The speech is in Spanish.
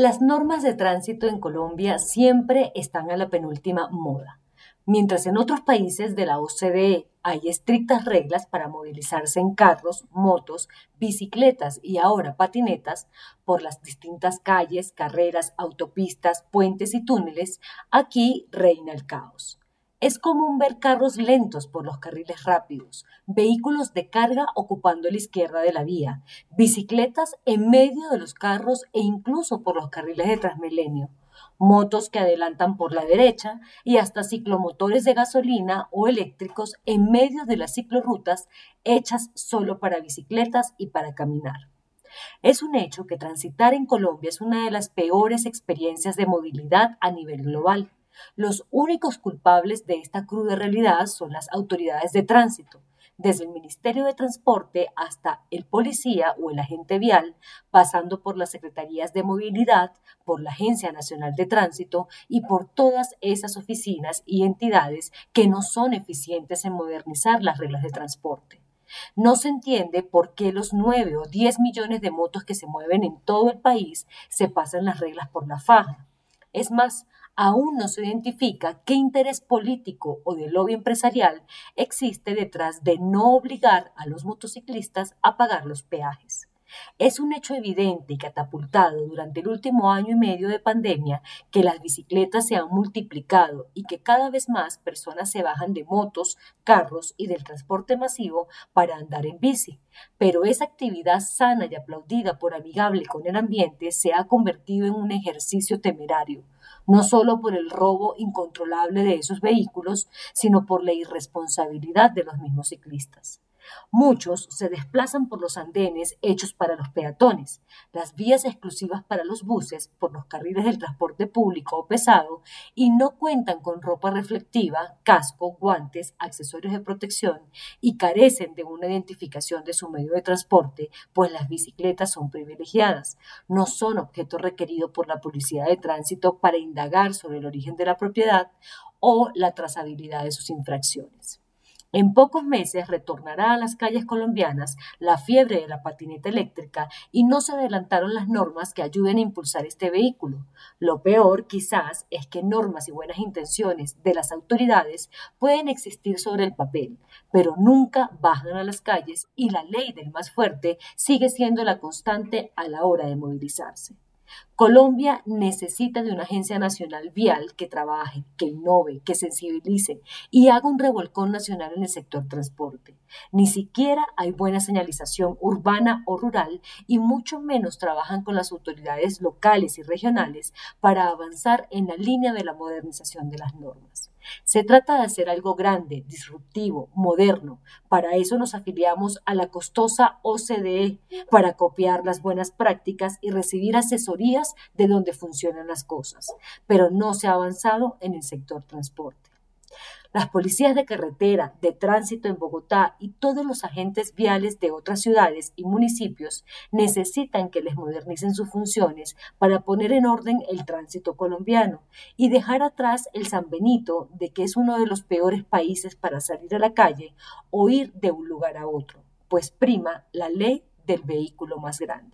Las normas de tránsito en Colombia siempre están a la penúltima moda. Mientras en otros países de la OCDE hay estrictas reglas para movilizarse en carros, motos, bicicletas y ahora patinetas por las distintas calles, carreras, autopistas, puentes y túneles, aquí reina el caos. Es común ver carros lentos por los carriles rápidos, vehículos de carga ocupando la izquierda de la vía, bicicletas en medio de los carros e incluso por los carriles de Transmilenio, motos que adelantan por la derecha y hasta ciclomotores de gasolina o eléctricos en medio de las ciclorrutas hechas solo para bicicletas y para caminar. Es un hecho que transitar en Colombia es una de las peores experiencias de movilidad a nivel global. Los únicos culpables de esta cruda realidad son las autoridades de tránsito, desde el Ministerio de Transporte hasta el policía o el agente vial, pasando por las secretarías de movilidad, por la Agencia Nacional de Tránsito y por todas esas oficinas y entidades que no son eficientes en modernizar las reglas de transporte. No se entiende por qué los 9 o 10 millones de motos que se mueven en todo el país se pasan las reglas por la faja. Es más, aún no se identifica qué interés político o de lobby empresarial existe detrás de no obligar a los motociclistas a pagar los peajes. Es un hecho evidente y catapultado durante el último año y medio de pandemia que las bicicletas se han multiplicado y que cada vez más personas se bajan de motos, carros y del transporte masivo para andar en bici. Pero esa actividad sana y aplaudida por amigable con el ambiente se ha convertido en un ejercicio temerario no solo por el robo incontrolable de esos vehículos, sino por la irresponsabilidad de los mismos ciclistas. Muchos se desplazan por los andenes hechos para los peatones, las vías exclusivas para los buses, por los carriles del transporte público o pesado y no cuentan con ropa reflectiva, casco, guantes, accesorios de protección y carecen de una identificación de su medio de transporte, pues las bicicletas son privilegiadas, no son objeto requerido por la Policía de Tránsito para indagar sobre el origen de la propiedad o la trazabilidad de sus infracciones. En pocos meses retornará a las calles colombianas la fiebre de la patineta eléctrica y no se adelantaron las normas que ayuden a impulsar este vehículo. Lo peor, quizás, es que normas y buenas intenciones de las autoridades pueden existir sobre el papel, pero nunca bajan a las calles y la ley del más fuerte sigue siendo la constante a la hora de movilizarse. Colombia necesita de una agencia nacional vial que trabaje, que innove, que sensibilice y haga un revolcón nacional en el sector transporte. Ni siquiera hay buena señalización urbana o rural y mucho menos trabajan con las autoridades locales y regionales para avanzar en la línea de la modernización de las normas. Se trata de hacer algo grande, disruptivo, moderno. Para eso nos afiliamos a la costosa OCDE, para copiar las buenas prácticas y recibir asesorías de donde funcionan las cosas. Pero no se ha avanzado en el sector transporte. Las policías de carretera, de tránsito en Bogotá y todos los agentes viales de otras ciudades y municipios necesitan que les modernicen sus funciones para poner en orden el tránsito colombiano y dejar atrás el San Benito de que es uno de los peores países para salir a la calle o ir de un lugar a otro, pues prima la ley del vehículo más grande.